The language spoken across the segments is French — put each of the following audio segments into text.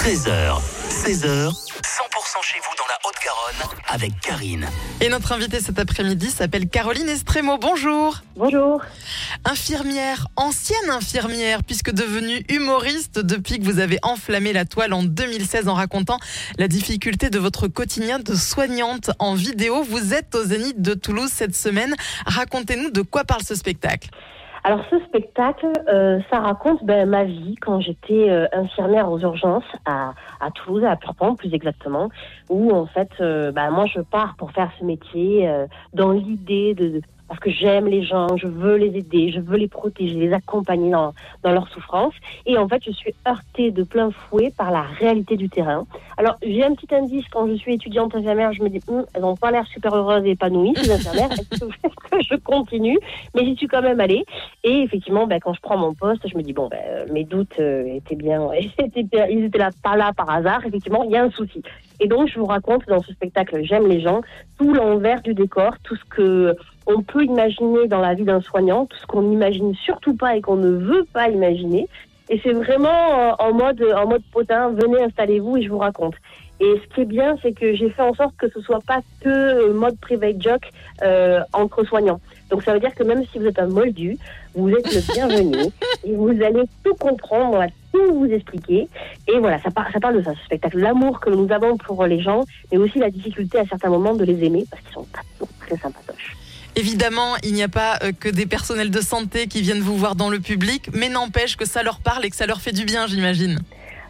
13h, 16h, 100% chez vous dans la Haute-Garonne avec Karine. Et notre invitée cet après-midi s'appelle Caroline Estremo. Bonjour. Bonjour. Infirmière, ancienne infirmière, puisque devenue humoriste depuis que vous avez enflammé la toile en 2016 en racontant la difficulté de votre quotidien de soignante en vidéo. Vous êtes au Zénith de Toulouse cette semaine. Racontez-nous de quoi parle ce spectacle. Alors ce spectacle, euh, ça raconte ben, ma vie quand j'étais euh, infirmière aux urgences à, à Toulouse, à Purpan plus exactement, où en fait, euh, ben, moi je pars pour faire ce métier euh, dans l'idée de, parce que j'aime les gens, je veux les aider, je veux les protéger, les accompagner dans, dans leur souffrance. Et en fait, je suis heurtée de plein fouet par la réalité du terrain. Alors, j'ai un petit indice quand je suis étudiante infirmière, je me dis, Hum, elles n'ont pas l'air super heureuses et épanouies, ces infirmières. Est-ce que, je continue? Mais j'y suis quand même allée. Et effectivement, ben, quand je prends mon poste, je me dis, bon, ben, euh, mes doutes euh, étaient bien- ils étaient là, pas là par hasard. Effectivement, il y a un souci. Et donc, je vous raconte dans ce spectacle J'aime les gens tout l'envers du décor, tout ce que on peut imaginer dans la vie d'un soignant, tout ce qu'on n'imagine surtout pas et qu'on ne veut pas imaginer. Et c'est vraiment euh, en mode, en mode potin, venez, installez-vous et je vous raconte. Et ce qui est bien, c'est que j'ai fait en sorte que ce soit pas que euh, mode private joke euh, entre soignants. Donc ça veut dire que même si vous êtes un moldu, vous êtes le bienvenu et vous allez tout comprendre, on va tout vous expliquer. Et voilà, ça, par- ça parle de ça, ce spectacle. L'amour que nous avons pour les gens, mais aussi la difficulté à certains moments de les aimer parce qu'ils sont pas toujours très sympatoches. Évidemment, il n'y a pas euh, que des personnels de santé qui viennent vous voir dans le public, mais n'empêche que ça leur parle et que ça leur fait du bien, j'imagine.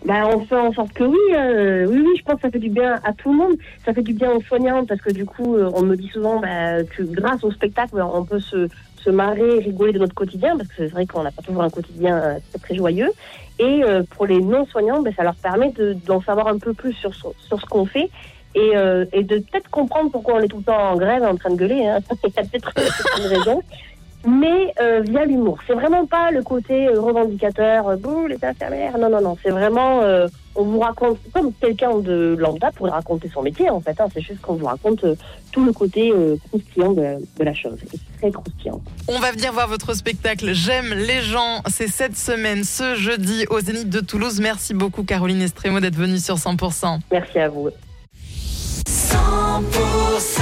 Bah, on fait en sorte que oui, euh, oui, oui, je pense que ça fait du bien à tout le monde. Ça fait du bien aux soignants parce que du coup, euh, on me dit souvent bah, que grâce au spectacle, bah, on peut se, se marrer, rigoler de notre quotidien parce que c'est vrai qu'on n'a pas toujours un quotidien euh, très, très joyeux. Et euh, pour les non-soignants, bah, ça leur permet de- d'en savoir un peu plus sur, sur ce qu'on fait et, euh, et de peut-être comprendre pourquoi on est tout le temps en grève en train de gueuler. Hein. Il y a peut-être une raison. Mais euh, via l'humour. C'est vraiment pas le côté euh, revendicateur, euh, bouh, les infirmières. Non, non, non. C'est vraiment, euh, on vous raconte, comme quelqu'un de lambda pourrait raconter son métier, en fait. hein. c'est juste qu'on vous raconte euh, tout le côté euh, croustillant de, de la chose. Et c'est très croustillant. On va venir voir votre spectacle J'aime les gens. C'est cette semaine, ce jeudi, au Zénith de Toulouse. Merci beaucoup, Caroline Estremo, d'être venue sur 100%. Merci à vous. 100%